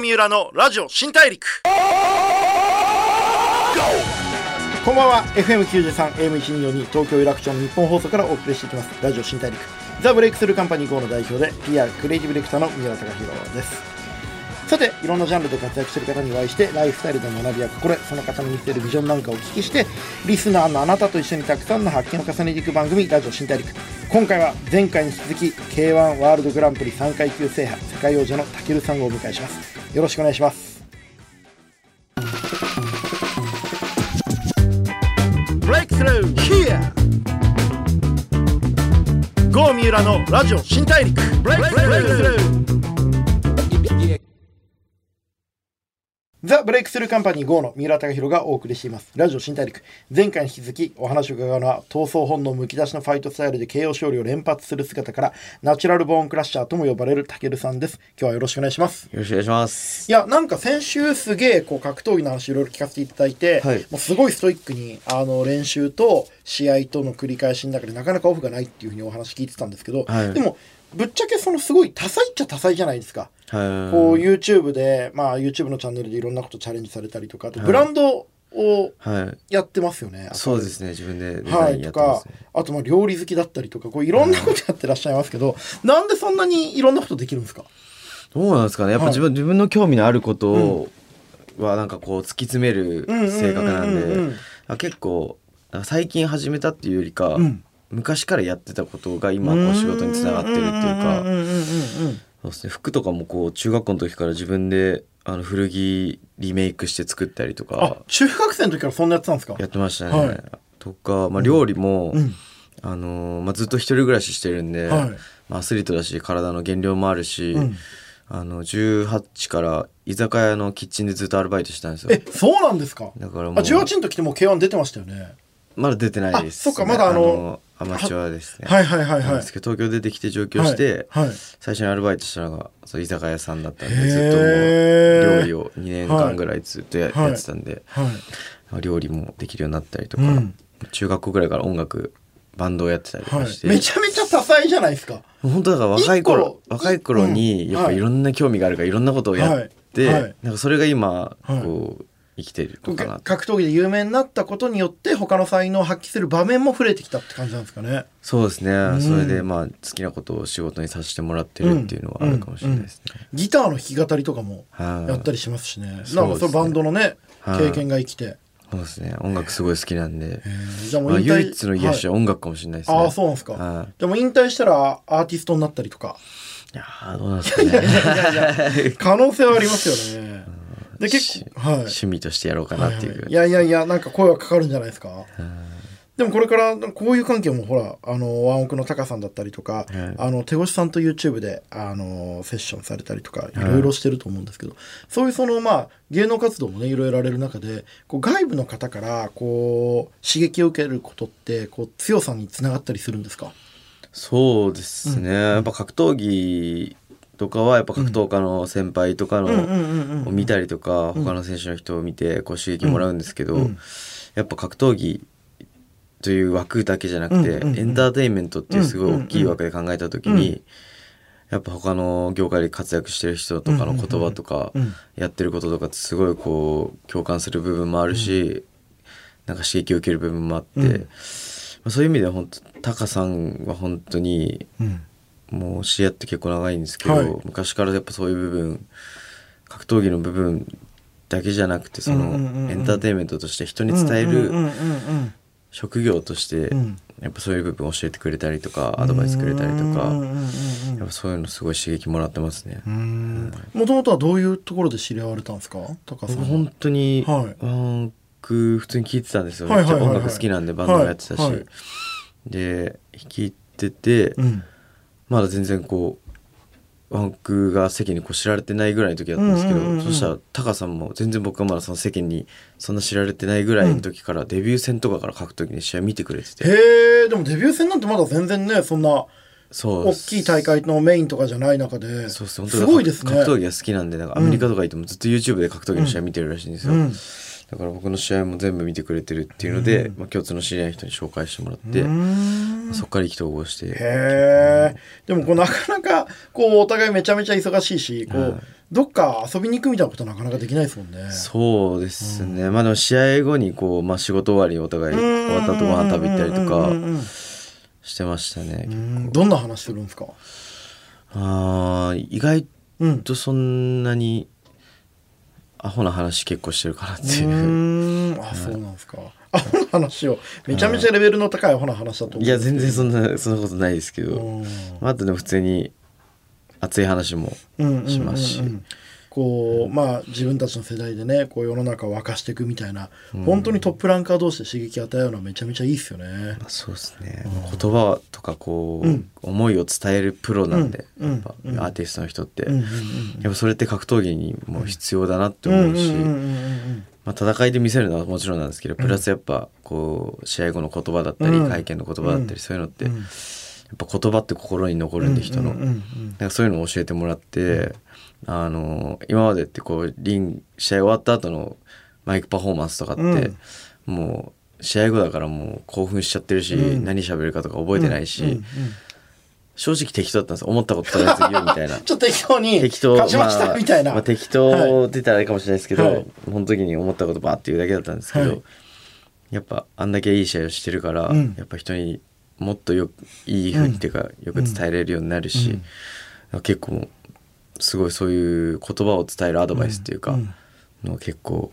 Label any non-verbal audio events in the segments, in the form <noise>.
三浦のラジオ新大陸。こんばんは。FM93 AM1242 東京有楽町の日本放送からお送りしていきます。ラジオ新大陸。ザ・ブレイクスルーカンパニー GO の代表で PR クリエイティブディレクターの三浦貴弘です。さていろんなジャンルで活躍している方にお会いしてライフスタイルの学びや心得その方の見せるビジョンなんかをお聞きしてリスナーのあなたと一緒にたくさんの発見を重ねていく番組ラジオ新大陸。今回は前回に続き K1 ワールドグランプリ3階級制覇世界王者のたけるさんをお迎えします。よろしくお願いします。ブレイクスルー Here 郷三浦のラジオ新大陸。ブレイクスルーザ・ブレイクスルーカンパニー GO の三浦貴弘がお送りしています。ラジオ新大陸。前回に引き続きお話を伺うのは、闘争本能むき出しのファイトスタイルで KO 勝利を連発する姿から、 natural born crusher とも呼ばれる武尊さんです。今日はよろしくお願いします。よろしくお願いします。いや、なんか先週すげえこう格闘技の話いろいろ聞かせていただいて、はいもうすごいストイックにあの練習と試合との繰り返しの中でなかなかオフがないっていうふうにお話聞いてたんですけど、はいでもぶっちゃけそのすごい多彩っちゃ多彩じゃないですか。はい。こう YouTube で、まあ YouTube のチャンネルでいろんなことチャレンジされたりとか、あとはいブランドをはい。やってますよね。そうですね。自分でデザはい、とかあとまあ料理好きだったりとか、こういろんなことやってらっしゃいますけど、なんでそんなにいろんなことできるんですか？どうなんですかね。やっぱはい自分、自分の興味のあることを、はなんかこう突き詰める性格なんで、あ結構最近始めたっていうよりか、うん昔からやってたことが今こう仕事につながってるっていうか、そうですね。服とかもこう中学校の時から自分であの古着リメイクして作ったりとあか、中学生の時からそんなやってたんですか？やってましたね。はい。とか、まあ料理も、うん。あのーまあ、ずっと一人暮らししてるんで、はい。まあ、アスリートだし体の減量もあるし、うん。あの18から居酒屋のキッチンでずっとアルバイトしてたんですよ。えそうなんですか？だからもうあ18の時ってもう K1 出てましたよね。まだ出てないです、あそっかまだあのアマチュアですね。はいはいはいはい。ですけど東京出てきて上京して、はいはい。最初にアルバイトしたのがそう居酒屋さんだったんでずっともう料理を2年間ぐらいずっとや,、はいやってたんで、はい料理もできるようになったりとか、うん。中学校ぐらいから音楽バンドをやってたりとはかして、い。めちゃめちゃ多彩じゃないですか。本当だから若い頃若い頃にうんやっぱいろんな興味があるからいろんなことをやって、はい。はい。なんかそれが今はい。こう生きてるのかなと、格闘技で有名になったことによって他の才能を発揮する場面も増えてきたって感じなんですかね。そうですね、ん。それでまあ好きなことを仕事にさせてもらってるっていうのはあるかもしれないですね、ギターの弾き語りとかもはい。やったりしますしね、なんかそのバンドのね、はい。経験が生きて、そうですね。音楽すごい好きなんで、えー。じゃあもうまあ、唯一の癒しは音楽かもしれないですね、ああそうなんですか、はい。じゃあもう引退したらアーティストになったりとか。いやーどうなんですかね。可能性はありますよねで結構はい。趣味としてやろうかなっていう、はいはい。いやいやいやなんか声はかかるんじゃないですか。でもこれからこういう関係もほらあのワンオクのタカさんだったりとか、い。あの手越さんと YouTube であのセッションされたりとかい。ろいろしてると思うんですけど、そういうそのまあ芸能活動もねいろいろやられる中でこう外部の方からこう刺激を受けることってこう強さにつながったりするんですか？そうですね、やっぱ格闘技とかはやっぱ格闘家の先輩とかの、を見たりとか、他の選手の人を見てこう刺激もらうんですけど、うん。やっぱ格闘技という枠だけじゃなくて、エンターテインメントっていうすごい大きい枠で考えた時に、やっぱ他の業界で活躍してる人とかの言葉とか、うん。やってることとかってすごいこう共感する部分もあるし、なんか刺激を受ける部分もあって、うん。まあ、そういう意味では本当タカさんは本当にうんもう知り合って結構長いんですけど、はい。昔からやっぱそういう部分格闘技の部分だけじゃなくてそのエンターテインメントとして人に伝える職業としてうん。やっぱそういう部分を教えてくれたりとかアドバイスくれたりとかやっぱそういうのすごい刺激もらってますね。もともとはどういうところで知り合われたんですか？高さん本当にはい。僕普通に聴いてたんですよ、めっちゃ音楽好きなんでバンドもやってたし、で弾いてて、うんまだ全然こうワンクが世間にこう知られてないぐらいの時だったんですけど、うんうんうんうん。そしたらタカさんも全然僕はまだその世間にそんな知られてないぐらいの時から、デビュー戦とかから書く時に試合見てくれてて。へえでもデビュー戦なんてまだ全然ねそんなそう。大きい大会のメインとかじゃない中でそうそうすごいですね。格闘技が好きなんでなんかアメリカとか行ってもずっと YouTube で格闘技の試合見てるらしいんですよ、うんだから僕の試合も全部見てくれてるっていうので、まあ、共通の知り合いの人に紹介してもらって、うん。そこから意気投合してへえでもこうなかなかこうお互いめちゃめちゃ忙しいしこう、はいどっか遊びに行くみたいなことはなかなかできないですもんね。そうですね、まあでも試合後にこう、まあ、仕事終わりにお互い終わった後ご飯食べ行ったりとかうんうんうんうん。してましたね、うん。どんな話するんですか？あー意外うんとそんなにアホな話結構してるかなってういう、ーん。あそうなんですか。アホな話を。めちゃめちゃレベルの高いアホな話だと思う。いや全然そんなそんなことないですけど、うん。まあ、あとでも普通に熱い話もうんうんうんうん。しますし、こうまあ自分たちの世代でねこう世の中を沸かしていくみたいな、本当にトップランカー同士で刺激与えるのはめちゃめちゃいいですよね。まあ、そうですね、言葉とかこう、うん。思いを伝えるプロなんで、うん。やっぱうん。アーティストの人って、やっぱそれって格闘技にも必要だなって思うし、まあ、戦いで見せるのはもちろんなんですけどプラスやっぱこう試合後の言葉だったり、うん。会見の言葉だったり、そういうのって、うんやっぱ言葉って心に残るんで人の、なんかそういうのを教えてもらって、あの今までってこうリン試合終わった後のマイクパフォーマンスとかって、うん。もう試合後だからもう興奮しちゃってるし、うん。何喋るかとか覚えてないし、正直適当だったんです。思ったこととりあえず言うみたいな。<laughs> ちょっと適当に適当勝ちましたみたいな。まあ、適当って言ったらあれかもしれないですけど、はい。その時に思ったことバーって言うだけだったんですけど、はい。やっぱあんだけいい試合をしてるから、うん。やっぱ人にもっとよくいいふうにっていうか、よく伝えれるようになるし、結構すごいそういう言葉を伝えるアドバイスっていうか、うんのを結構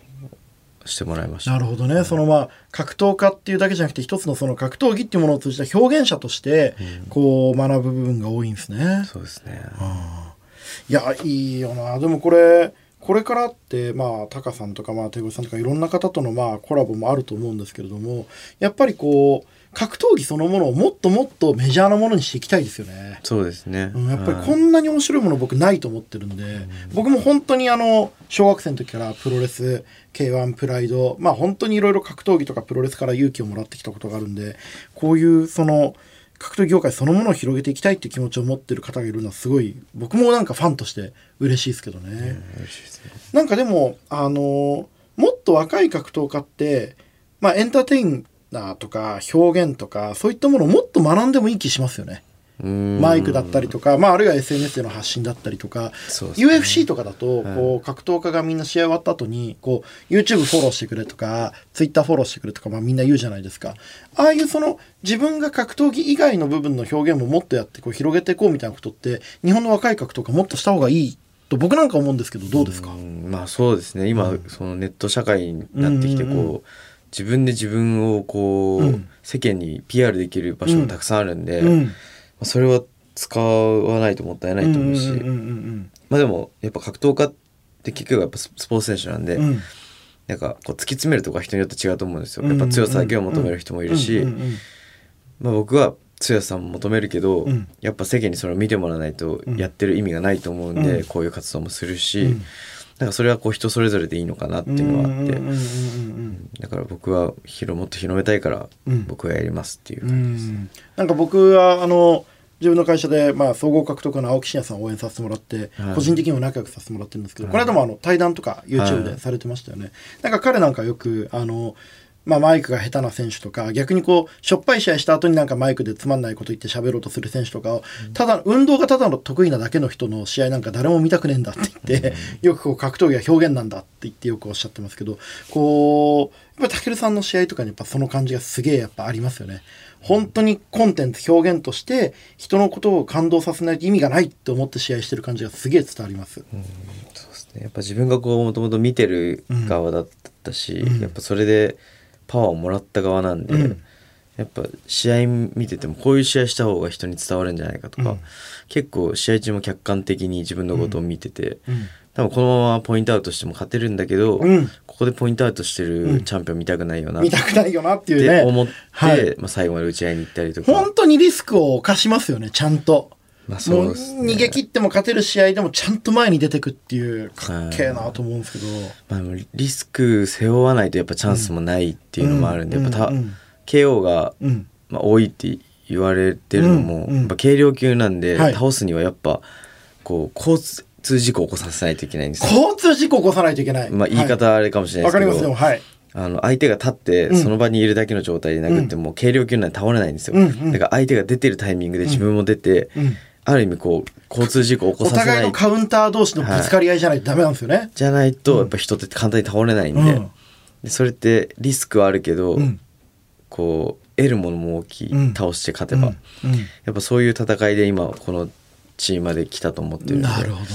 してもらいました。なるほどね、そのまあ格闘家っていうだけじゃなくて一つのその格闘技っていうものを通じた表現者としてこう学ぶ部分が多いんですね。そうですね。いやいいよなでもこれこれからってまあタカさんとかまあ手越さんとかいろんな方とのまあコラボもあると思うんですけれどもやっぱりこう格闘技そのものをもっともっとメジャーなものにしていきたいですよね。そうですね。うん、やっぱりはいこんなに面白いもの僕ないと思ってるんで、僕も本当にあの小学生の時からプロレス K1 プライドまあ本当にいろいろ格闘技とかプロレスから勇気をもらってきたことがあるんでこういうその格闘技業界そのものを広げていきたいっていう気持ちを持ってる方がいるのはすごい僕もなんかファンとして嬉しいですけどね。嬉しいですねなんかでもあのもっと若い格闘家ってまあエンターテイナーとか表現とかそういったものをもっと学んでもいい気しますよね。マイクだったりとか、まあ、あるいは SNS での発信だったりとか、ね。UFC とかだと、はい。こう格闘家がみんな試合終わった後にこう YouTube フォローしてくれとか Twitter フォローしてくれとか、まあ、みんな言うじゃないですか。ああいうその自分が格闘技以外の部分の表現ももっとやってこう広げていこうみたいなことって日本の若い格闘家もっとした方がいいと僕なんか思うんですけどどうですか？うん。まあそうですね。今、そのネット社会になってきてこう、うんうんう自分で自分をこう、うん。世間に PR できる場所がたくさんあるんで、まうん。あそれは使わないともったいないと思うし、まあでもやっぱ格闘家って結局やっぱススポーツ選手なんで、うん。うんなんかこう突き詰めるとこは人によって違うと思うんですよ。うん。やっぱ強さだけを求める人もいるし、まあ僕は強さも求めるけど、うん。やっぱ世間にそれを見てもらわないとうんやってる意味がないと思うんで、うん。こういう活動もするし、うんなんかそれはこう人それぞれでいいのかなっていうのはあって、うんうんうんうんだから僕は広もっと広めたいからうん。僕はやりますっていうう感じです。んなんか僕はあの自分の会社で、まあ、総合格闘家の青木真也さんを応援させてもらって、はい。個人的にも仲良くさせてもらってるんですけど、はい。この間もあの対談とか YouTube はいでされてましたよね、なんか彼なんかよくあの、まあ、マイクが下手な選手とか逆にこうしょっぱい試合した後になんかマイクでつまんないこと言って喋ろうとする選手とかをただ運動がただの得意なだけの人の試合なんか誰も見たくねえんだって言って、<laughs> よくこう格闘技は表現なんだって言ってよくおっしゃってますけどこうやっぱり武尊さんの試合とかにやっぱその感じがすげえやっぱありますよね。本当にコンテンツ表現として人のことを感動させないと意味がないって思って試合してる感じがすげえ伝わります。そうですね。やっぱ自分がこうもともと見てる側だったし、うん。やっぱそれでパワーをもらった側なんで、うん。やっぱ試合見ててもこういう試合した方が人に伝わるんじゃないかとか、うん。結構試合中も客観的に自分のことを見てて、うん。多分このままポイントアウトしても勝てるんだけど、うん。ここでポイントアウトしてるチャンピオン見たくないよなっ見たくないよなっていうね。て思って、はい。まあ、最後まで打ち合いに行ったりとか。本当にリスクを冒しますよね、ちゃんと。まあそうもうですね逃げ切っても勝てる試合でもちゃんと前に出てくっていうかっけえなと思うんですけど。まあ、リスク背負わないとやっぱチャンスもないっていうのもあるんで、うんやっぱた、うんうん KO が、うん。まあ、多いって言われてるのも、やっぱ軽量級なんで、はい倒すにはやっぱこう交通事故を起こさせないといけないんですよ。交通事故起こさないといけない。まあ、言いは方あれかもしれないですけど、わかりますよ。はい。あの相手が立ってうんその場にいるだけの状態で殴っても軽量級なんで倒れないんですよ、だから相手が出てるタイミングで自分も出て、うんある意味こう交通事故を起こおさせない互いのカウンター同士のぶつかり合いじゃないとダメなんですよね。じゃないとやっぱ人って簡単に倒れないんで,、うん。でそれってリスクはあるけど、うん。こう得るものも大きい、うん。倒して勝てば、うん。うん。やっぱそういう戦いで今このチームまで来たと思ってるなるほどね。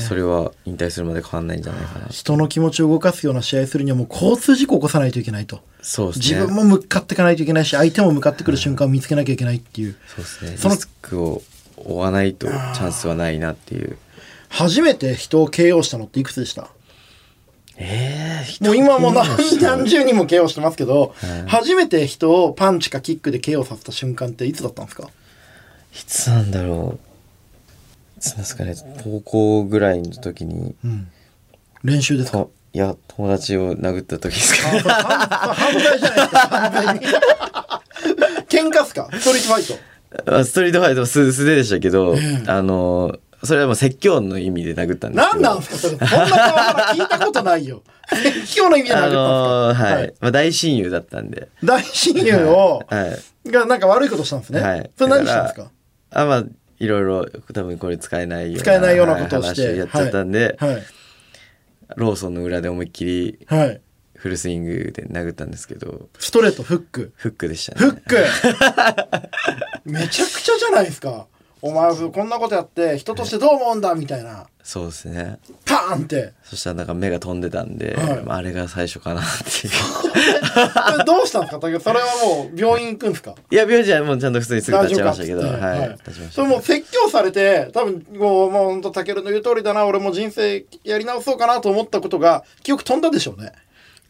それは引退するまで変わんないんじゃないかな。人の気持ちを動かすような試合するにはもう交通事故を起こさないといけないと。そうですね。自分も向かっていかないといけないし、相手も向かってくる瞬間を見つけなきゃいけないっていう。そうですね。そのリスクを負わないとチャンスはないなっていう。初めて人を KO したのっていくつでした？ええもう今もう何何十人も KO してますけど、はい。初めて人をパンチかキックで KO させた瞬間っていつだったんですか？いつなんだろう。いつなんですかね。高校ぐらいの時に。うん。練習ですか？といや友達を殴った時ですか。犯犯罪じゃないですか。<laughs> 喧嘩っすか？ストリートファイト。あストリートファイト素素手でしたけど、ええあのそれはもう説教の意味で殴ったんですけど。何なんすかそれ。そんなパワハラ聞いたことないよ。<laughs> 説教の意味で殴ったんあですか、のーはい、まあ、大親友だったんで。大親友を、はい。がなんか悪いことしたんですね。はい。それ何したんですか？あまあいろいろ多分これ使えないような使えないようなことをして。やっちゃったんで、はい。ローソンの裏で思いっきりはい。フルスイングで殴ったんですけど。ストレート、フック。フックでしたフねック。<laughs> めちゃくちゃじゃないですか。お前こんなことやって人としてどう思うんだみたいな。そうですね。パーンって。そしたらなんか目が飛んでたんで、はい。まあ、あれが最初かなっていう。<laughs> どうしたんですか？それはもう病院行くんですか？いや病院はもうちゃんと普通にすぐ立ちましたけどはい、立ちました。それもう説教されて多分もうもう本当タケルの言う通りだな。俺も人生やり直そうかなと思ったことが記憶飛んだでしょうね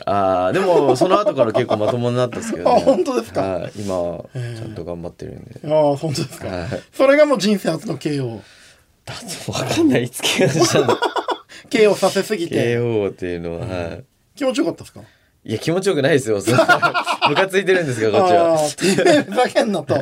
ああでもその後から結構まともになったんですけど、ね、<laughs> あ本当ですか？はい今はちゃんと頑張ってるんで、ああ本当ですか、はい。それがもう人生初の KO だってわかんないいつ怪我したの KO させすぎて。KO っていうのは、はい。気持ちよかったですか？いや気持ちよくないですよ。<laughs> ムカついてるんですかこっちあはふざけんなと。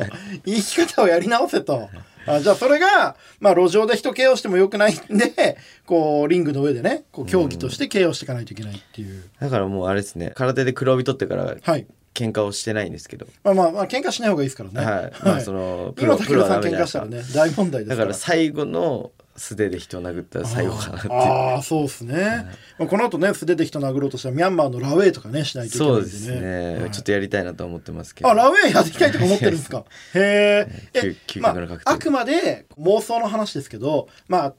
生き方をやり直せとあじゃあそれがまあ路上で人 KO してもよくないんでこうリングの上でねこう競技として KO していかないといけないっていう、だからもうあれですね。空手で黒帯取ってからはい。喧嘩をしてないんですけど、まあまあまあ喧嘩しない方がいいですからね。はい、まあそのプ今ロプロは竹田さん喧嘩したらね大問題ですだかからら最後の素手で人を殴ったら最後かなってああそうですね、まあ、この後ね素手で人殴ろうとしたらミャンマーのラウェイとかねしないといけないんでね。そうですね、はい。ちょっとやりたいなと思ってますけど。あラウェイやっていきたいとか思ってるんですか？へ <laughs> え究究極の格闘技あ、あくまで妄想の話ですけどまあ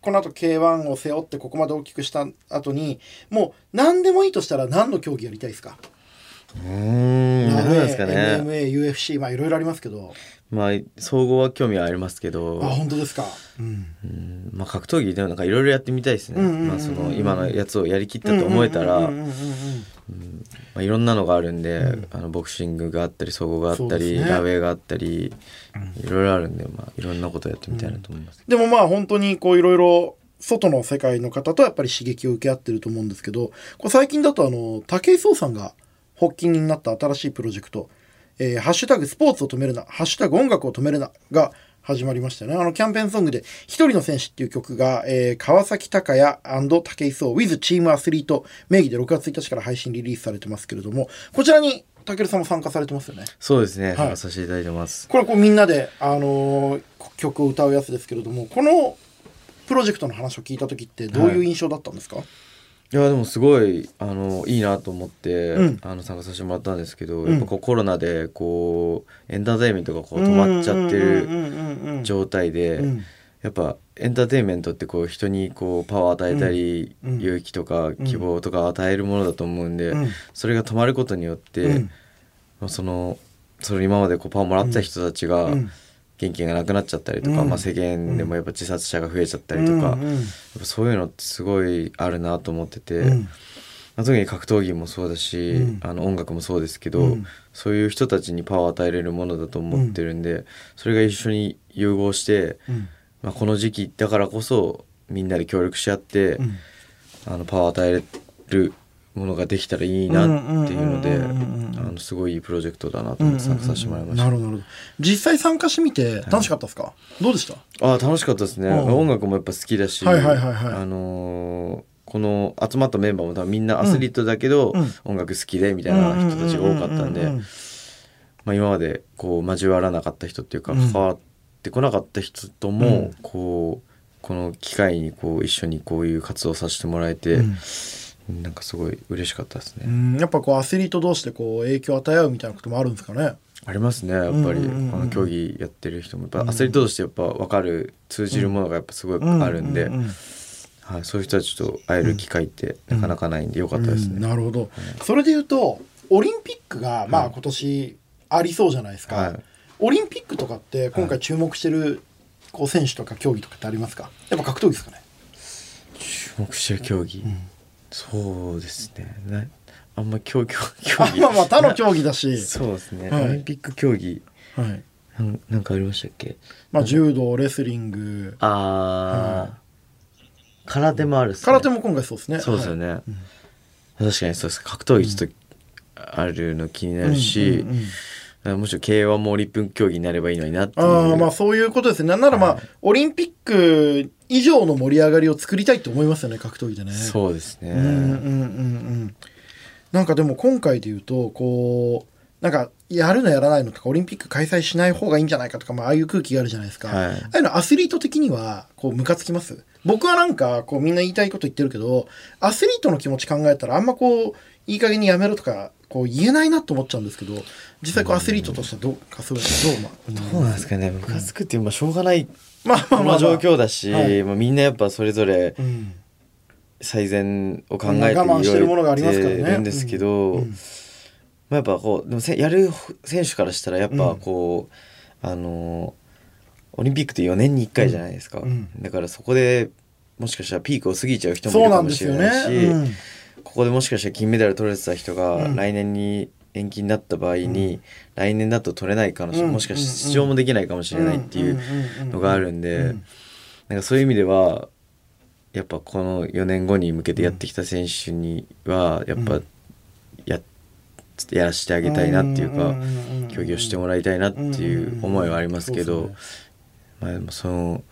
この後 K1 を背負ってここまで大きくした後にもう何でもいいとしたら何の競技やりたいですか？うーん何なんですかね。MMA、UFC まあいろいろありますけど。まあ総合は興味はありますけど。あ本当ですか。うん。うん。まあ格闘技でもなんかいろいろやってみたいですね、うんうんうんうんまあその今のやつをやりきったと思えたら、いろんなのがあるんで、うん。あのボクシングがあったり総合があったり、ね。ラウェイがあったり、いろいろあるんで、まあ、いろんなことやってみたいなと思います、でもまあ本当にこういろいろ外の世界の方とやっぱり刺激を受け合ってると思うんですけどこれ最近だとあの武井壮さんが発起人になった新しいプロジェクト「えーハッシュタグスポーツを止めるな」「ハッシュタグ音楽を止めるな」が始まりましたよね。あのキャンペーンソングで「一人の戦士」っていう曲が、えー川崎隆也武井壮 with チームアスリート名義で6月1日から配信リリースされてますけれどもこちらに武さんも参加されてますよね。そうですね、い。参加させていただいてます。これこうみんなで、あのー曲を歌うやつですけれどもこのプロジェクトの話を聞いた時ってどういう印象だったんですか、いやでもすごいあのいいなと思って、うん。あの参加させてもらったんですけど、うん。やっぱこうコロナでこうエンターテインメントがこう止まっちゃってるる状態で、うん。やっぱエンターテインメントってこう人にこうパワーを与えたり、うん。うん。勇気とか希望とか与えるものだと思うんで、うん。それが止まることによって、そのそれ今までこうパワーもらってた人たちがうん元気がなくなっちゃったりとか、うん。まあ、世間でもやっぱ自殺者が増えちゃったりとか、うんうん。やっぱそういうのってすごいあるなと思ってて、うん。まあ、特に格闘技もそうだし、うん。あの音楽もそうですけど、うん。そういう人たちにパワーを与えれるものだと思ってるんで、それが一緒に融合して、うん。まあ、この時期だからこそみんなで協力し合って、うん。あのパワーを与えるものができたらいいなっていうのですごいいいプロジェクトだなと思って参加させてもらいました。なるほどなるほど。実際参加してみて楽しかったですか、どうでした？あー楽しかったですね、うん音楽もやっぱ好きだし、はいはいはいはい。あのーこの集まったメンバーも多分みんなアスリートだけど、うん音楽好きでみたいな人たちが多かったんで、今までこう交わらなかった人っていうかうん。関わっってこなかった人とも、こうこの機会にこう一緒にこういう活動させてもらえて、なんかすごい嬉しかったですね。うんやっぱこうアスリート同士でこう影響を与え合うみたいなこともあるんですかね？ありますねやっぱり、うんうんうんうん。この競技やってる人も。やっぱアスリートとしてやっぱ分かる通じるものがやっぱすごいあるんで、うううんはい、そういう人たちと会える機会ってなかなかないんでよかったですうんね。なるほど、それで言うとオリンピックがまあはい今年ありそうじゃないですか、はい。オリンピックとかって今回注目してるこう選手とか競技とかってありますか？やっぱ格闘技ですかね？注目してる競技、そうですね。なあんま競競競技あまあまあ他の競技だし、そうですね、はい。オリンピック競技。はい。なんなんかありましたっけ？まあ、柔道レスリング。あー、空手もあるね。空手も今回そうですね。そうですよね、はい。確かにそうです。格闘技ちょっとあるの気になるし、うんうんうん。むしろ K1 もオリンピック競技になればいいのになっていう。ああまあそういうことですね。なんならまあ、はい。オリンピック以上の盛り上がりを作りたいと思いますよね格闘技でね。そうですね、うんうんうん。うんなんかでも今回で言うとこうなんかやるのやらないのとかオリンピック開催しない方がいいんじゃないかとか、まあ、ああいう空気があるじゃないですか、はい。ああいうのアスリート的にはこうムカつきます。僕はなんかこうみんな言いたいこと言ってるけどアスリートの気持ち考えたらあんまこういい加減にやめろとかこう言えないなと思っちゃうんですけど実際こうアスリートとしてはどうかそうどうまどうなんですかね。ムカつくっていうまあしょうがないまあまあまあ、状況だし、はい。まあ、みんなやっぱそれぞれうん。最善を考えてまあ我慢してるものがありますからね。るんですけど、うん。うん。まあ、やっぱこうでもせやる選手からしたらやっぱうん。こう、あのオリンピックって4年に1回じゃないですか、うん。だからそこでもしかしたらピークを過ぎちゃう人もいるかもしれないし、ね。うん。ここでもしかしたら金メダル取れてた人がうん。来年に延期になった場合に、うん。来年だと取れない可能性、うん。もしかして出場もできないかもしれないっていうのがあるんで、うん。なんかそういう意味ではやっぱこの4年後に向けてやってきた選手にはやっぱうん。ややらせてあげたいなっていうか、競技をしてもらいたいなっていう思いはありますけど、まあでもその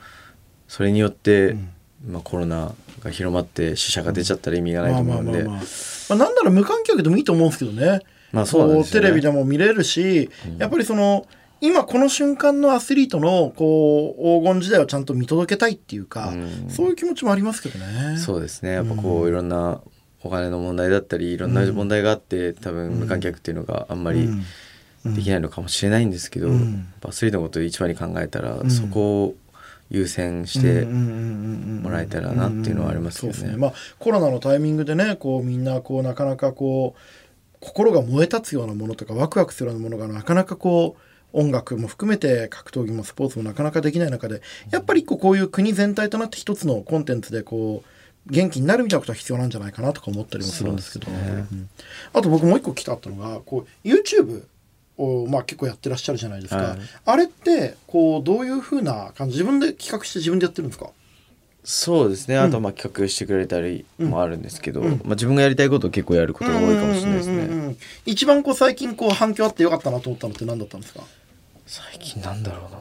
それによって、うん。まあ、コロナが広まって死者が出ちゃったら意味がないと思うんで、まあなんなら無観客でもいいと思うんですけどね。まあそうね。こテレビでも見れるし、うん。やっぱりその今この瞬間のアスリートのこう黄金時代をちゃんと見届けたいっていうか、うん。そういう気持ちもありますけどね。そうですね。やっぱこうん。ういろんなお金の問題だったりいろんな問題があって多分無観客っていうのがあんまりできないのかもしれないんですけど、アスリートのことを一番に考えたら、うん。そこを優先してももらえたらなっていうのはありますよね。まあコロナのタイミングでねこうみんなこうなかなかこう心が燃え立つようなものとかワクワクするようなものがなかなかこう音楽も含めて格闘技もスポーツもなかなかできない中でやっぱり一個こういう国全体となって一つのコンテンツでこう元気になるみたいなことは必要なんじゃないかなとか思ったりもするんですけど。ね。うん。あと僕もう一個来たったのがこう YouTube をまあ結構やってらっしゃるじゃないですか、はい。あれってこうどういうふうな感じ自分で企画して自分でやってるんですか？そうですね。あとまあ企画してくれたりもあるんですけど、うん。まあ、自分がやりたいことを結構やることが多いかもしれないですね。うんうんうんうん一番こう最近こう反響あってよかったなと思ったのって何だったんですか？最近なんだろうな。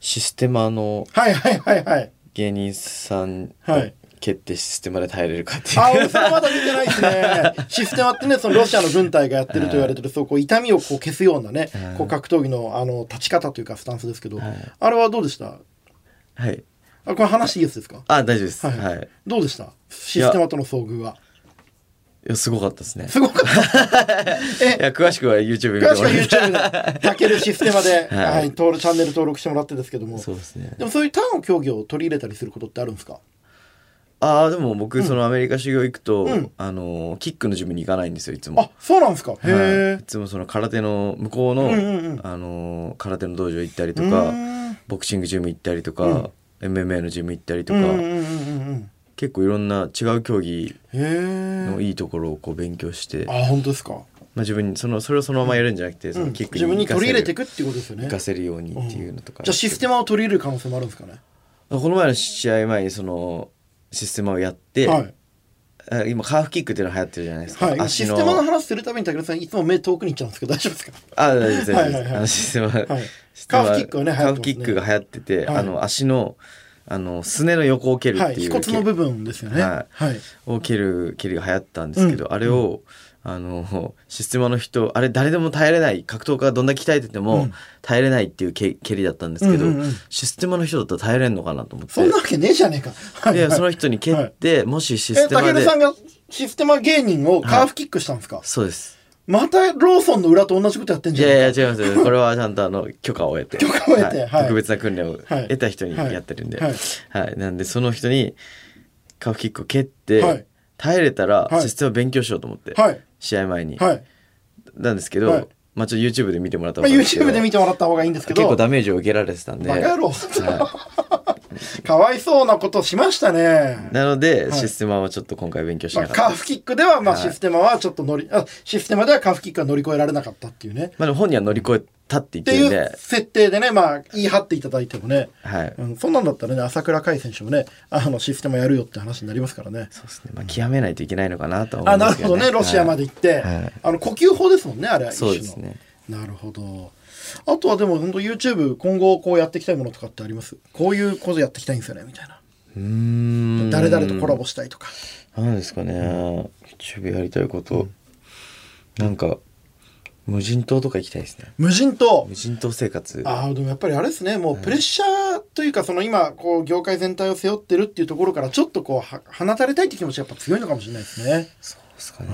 システマのはいはいはいはい。芸人さんはい。蹴ってシステマで耐えれるかっていう、あ俺それまだ見てないですね。<laughs> システマってねそのロシアの軍隊がやってると言われてるそうこう痛みをこう消すようなねはい。こう格闘技のあの立ち方というかスタンスですけどはい。あれはどうでした？はい。あこれ話いいやつですか？あ大丈夫です。ははい。い、い、どうでした？システマとの遭遇は？やすごかったですね。すごかった？<laughs> いや詳しくは YouTube 見て詳しくはもらって YouTube でたけるシステマで、<laughs> はい。はい、登録チャンネル登録してもらってですけども。そうですね。でもそういう他の競技を取り入れたりすることってあるんですか？ああでも僕そのアメリカ修行行くと、うん。あのキックのジムに行かないんですよいつも。あそうなんですか？へはい、えいつもその空手の向こうの、うんうんうん。あの空手の道場行ったりとうかボクシングジム行ったりとか、MMA のジム行ったりとか、うんうんうんうんうん。結構いろんな違う競技のいいところをこう勉強して、まあ本当ですか、あ、自分にそのそれをそのままやるんじゃなくて、そのキック自分に取り入れていくってことですよね。活かせるようにっていうのとか、じゃあシステマを取り入れる可能性もあるんですかね？この前の試合前にそのシステマをやって、はい、あ今カーフキックっていうの流行ってるじゃないですか、はい、システマの話するたびに武田さんいつも目遠くに行っちゃうんですけど大丈夫ですか？あ大丈夫です大丈夫です。はいはいはい。あのシステマ、はい。システマカーフキックはね流行ってますね。カーフキックが流行ってて、はい。あの足のあのすねの横を蹴るはいっていう、腓骨の部分ですよね。ははい。を蹴る蹴りが流行ったんですけど、あれをあのシステマの人あれ誰でも耐えれない格闘家がどんだけ鍛えてても、うん。耐えれないっていうけ蹴りだったんですけど、うんうんうん。システマの人だったら耐えれんのかなと思って。そんなわけねえじゃねえか。はい。でその人に蹴って、もしシえ、ステマでたけるさんがシステマ芸人をカーフキックしたんですか、そうです。またローソンの裏と同じことやってんいじゃん。やいや違います。よこれはちゃんとあの許可を得て。許可を得てはい。特別な訓練をはい。得た人にやってるんで、ははいい。なんでその人にカーフキックを蹴って、はい耐えれたらはいシステマ勉強しようと思って、はい。試合前に、はい。なんですけど、はいまあちょっと YouTube で見てもらったまあ、ら分かるんですけど YouTube で見てもらった方がいいんですけど。結構ダメージを受けられてたんで、バカ野郎。は <laughs> かわいそうなことしましたね。い、なので、はいシステマはちょっと今回勉強しまあ、なかったカーフキックでは、まあ、はいシステマはちょっと乗り、あシステマではカーフキックは乗り越えられなかったっていうね。まあでも本人は乗り越えたって言っってるんでう設定でね、まあ、言い張っていただいてもね。はい、うん、そんなんだったらね、朝倉海選手もね、あの、システマやるよって話になりますからね。そうですねまあ極めないといけないのかなとは思あ、うんですけど、ね、なるほどね、ロシアまで行って、はいあの、呼吸法ですもんね、あれは。そうですね一種の。なるほど。あとはでも、本当 YouTube、今後こうやっていきたいものとかってあります？こういうことやっていきたいんですよね、みたいな。うーん誰々とコラボしたいとか。なんですかね、YouTube やりたいこと、なんか無人島とか行きたいですね。無人島。無人島生活。ああでもやっぱりあれですね。もうプレッシャーというかその今こう業界全体を背負ってるっていうところからちょっとこうは放たれたいって気持ちがやっぱ強いのかもしれないですね。そうですかね。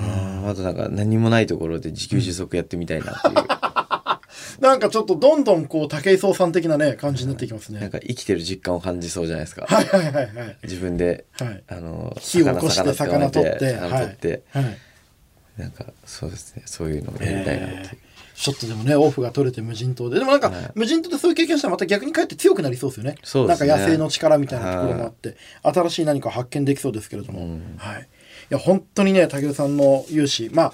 あとなんか何もないところで自給自足やってみたいなっていう、<laughs> なんかちょっとどんどんこう武井壮さん的なね感じになっていきますね。なんか生きてる実感を感じそうじゃないですか、はいはいはいはい。自分で、はい。あの火を起こして魚取って魚はい。取って、はいなんかそうですねそういうのをやりたいなっていう、ちょっとでもねオフが取れて無人島で。でもなんか、はい。無人島でそういう経験したらまた逆に帰って強くなりそうですよね。ね。なんか野生の力みたいなところもあって、新しい何かを発見できそうですけれども、うんはい、いや本当にね武尊さんの勇姿。まあ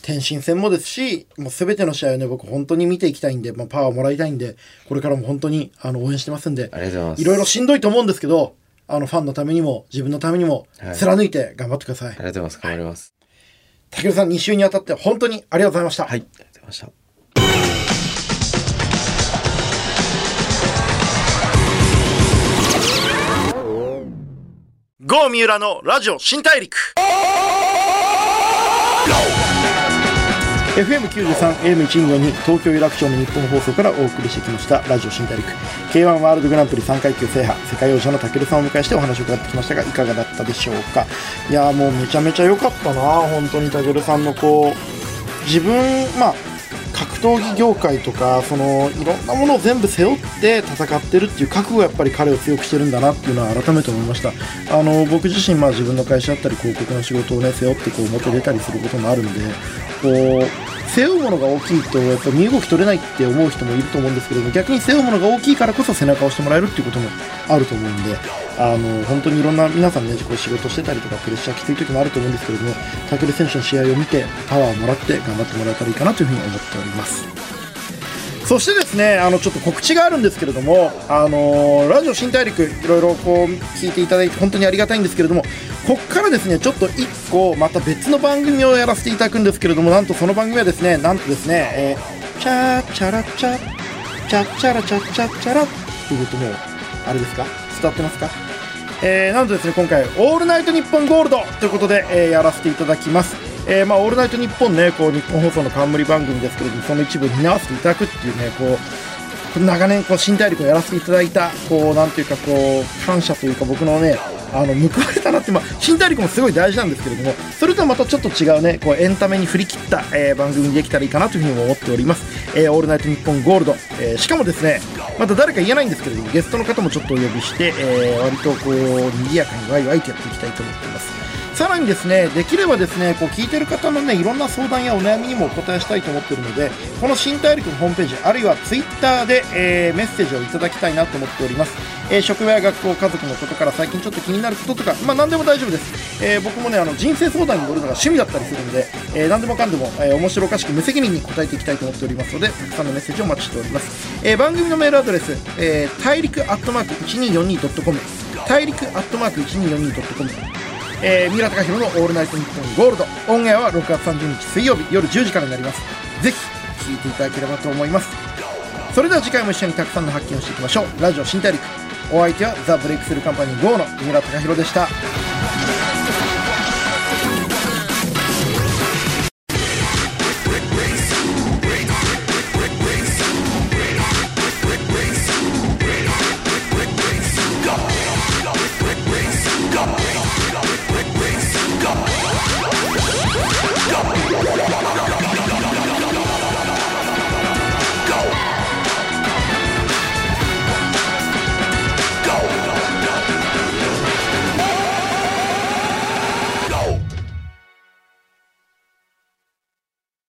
天心戦もですしもう全ての試合をね僕本当に見ていきたいんで、まあ、パワーもらいたいんでこれからも本当にあの応援してますんで。ありがとうございます。いろいろしんどいと思うんですけどあのファンのためにも自分のためにもはい。貫いて頑張ってください、ありがとうございます。頑張ります武尊さん2週にわたって本当にありがとうございました、はいありがとうございました。郷三浦のラジオ新大陸 FM93、AM124 東京有楽町の日本放送からお送りしてきましたラジオ新大陸。K1 ワールドグランプリ3階級制覇世界王者のたけるさんをお迎えしてお話を伺ってきましたがいかがだったでしょうか？いやもうめちゃめちゃ良かったな本当にたけるさんのこう自分まあ格闘技業界とかそのいろんなものを全部背負って戦ってるっていう覚悟がやっぱり彼を強くしてるんだなっていうのは改めて思いました。あの僕自身まあ自分の会社だったり広告の仕事をね背負ってこう表出たりすることもあるんでこう背負うものが大きいとやっぱ身動き取れないって思う人もいると思うんですけども逆に背負うものが大きいからこそ背中を押してもらえるっていうこともあると思うんであの本当にいろんな皆さんねこう仕事してたりとかプレッシャーきつい時もあると思うんですけれども武選手の試合を見てパワーをもらって頑張ってもらえたらいいかなというふうに思っております。そしてですねあのちょっと告知があるんですけれどもあのラジオ新大陸いろいろこう聞いていただいて本当にありがたいんですけれどもここからですねちょっと1個また別の番組をやらせていただくんですけれどもなんとその番組はですねなんとですね、えー、チャーチャラチャチャチャラチャチャチャラっていうともうあれですか？伝わってますか？えーなんとですね今回「オールナイトニッポンゴールド」ということで、えーやらせていただきますえーまあ、オールナイトニッポンね、こう、日本放送の冠番組ですけれども、その一部を担わせていただくっていうね、こう、長年、こう、新大陸をやらせていただいた、こう、なんていうか、こう、感謝というか、僕のね、あの、報われたなって、まあ、新大陸もすごい大事なんですけれども、それとはまたちょっと違うね、こう、エンタメに振り切った、えー番組にできたらいいかなというふうにも思っております。えーオールナイトニッポンゴールド。えーしかもですね、また誰か言えないんですけれども、ゲストの方もちょっとお呼びして、えー割とこう、賑やかにワイワイとやっていきたいと思っています。さらにですね、できればですね、こう聞いてる方のね、いろんな相談やお悩みにもお答えしたいと思ってるので、この新大陸のホームページ、あるいはツイッターで、えーメッセージをいただきたいなと思っております。えー職場や学校、家族のことから最近ちょっと気になることとか、まあ何でも大丈夫です。えー僕もね、あの人生相談に乗るのが趣味だったりするんで、え何でもかんでも、え面白おかしく無責任に答えていきたいと思っておりますので、たくさんのメッセージをお待ちしております。え番組のメールアドレス、え大陸アットマーク 1242.com 大陸アットマーク 1242.com えー、三浦貴弘の「オールナイトニッポンゴールド」オンエアは6月30日水曜日夜10時からになります。ぜひ聴いていただければと思います。それでは次回も一緒にたくさんの発見をしていきましょう。ラジオ新大陸。お相手はザ・ブレイクスルーカンパニー GO の三浦貴弘でした。